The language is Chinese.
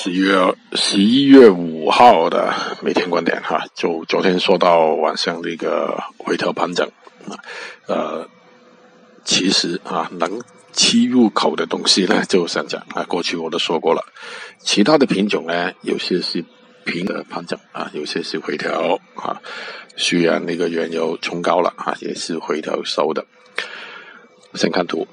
十一月十一月五号的每天观点哈就昨天说到晚上那个回调盘整啊呃其实啊能吃入口的东西呢 就想讲啊过去我都说过了。其他的品种呢有些是平的盘整啊有些是回调啊虽然那个原油冲高了啊也是回调收的。先看图。